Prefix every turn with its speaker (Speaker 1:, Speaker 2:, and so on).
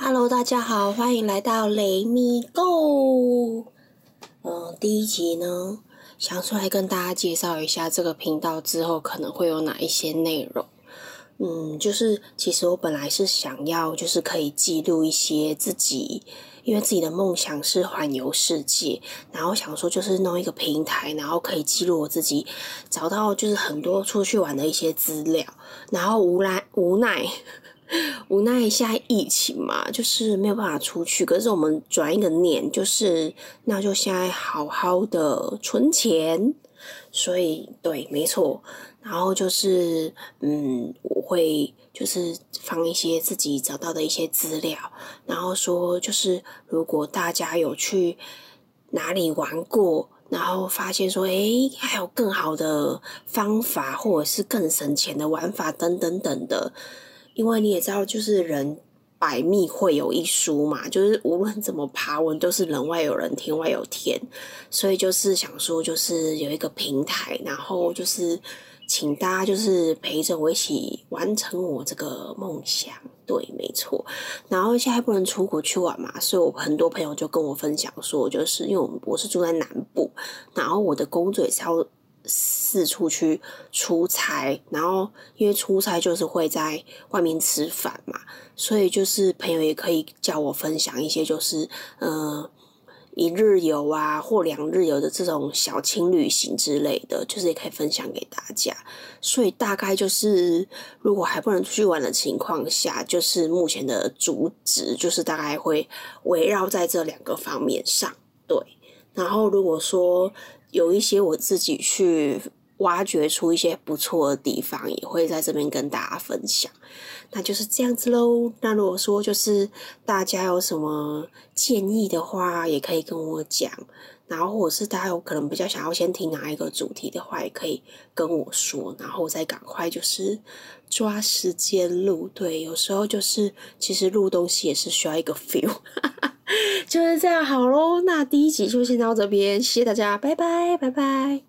Speaker 1: Hello，大家好，欢迎来到雷米 Go。嗯，第一集呢，想出来跟大家介绍一下这个频道之后可能会有哪一些内容。嗯，就是其实我本来是想要，就是可以记录一些自己，因为自己的梦想是环游世界，然后想说就是弄一个平台，然后可以记录我自己找到就是很多出去玩的一些资料，然后无奈无奈。无奈现在疫情嘛，就是没有办法出去。可是我们转一个念，就是那就现在好好的存钱。所以对，没错。然后就是嗯，我会就是放一些自己找到的一些资料，然后说就是如果大家有去哪里玩过，然后发现说诶还有更好的方法，或者是更省钱的玩法等等等的。因为你也知道，就是人百密会有一疏嘛，就是无论怎么爬文，都是人外有人，天外有天，所以就是想说，就是有一个平台，然后就是请大家就是陪着我一起完成我这个梦想。对，没错。然后现在不能出国去玩嘛，所以我很多朋友就跟我分享说，就是因为我我是住在南部，然后我的工作也是要。四处去出差，然后因为出差就是会在外面吃饭嘛，所以就是朋友也可以叫我分享一些，就是呃一日游啊或两日游的这种小轻旅行之类的，就是也可以分享给大家。所以大概就是如果还不能出去玩的情况下，就是目前的主旨就是大概会围绕在这两个方面上。对，然后如果说。有一些我自己去挖掘出一些不错的地方，也会在这边跟大家分享。那就是这样子喽。那如果说就是大家有什么建议的话，也可以跟我讲。然后或者是大家有可能比较想要先听哪一个主题的话，也可以跟我说，然后再赶快就是抓时间录。对，有时候就是其实录东西也是需要一个 feel。就是这样好喽，那第一集就先到这边，谢谢大家，拜拜，拜拜。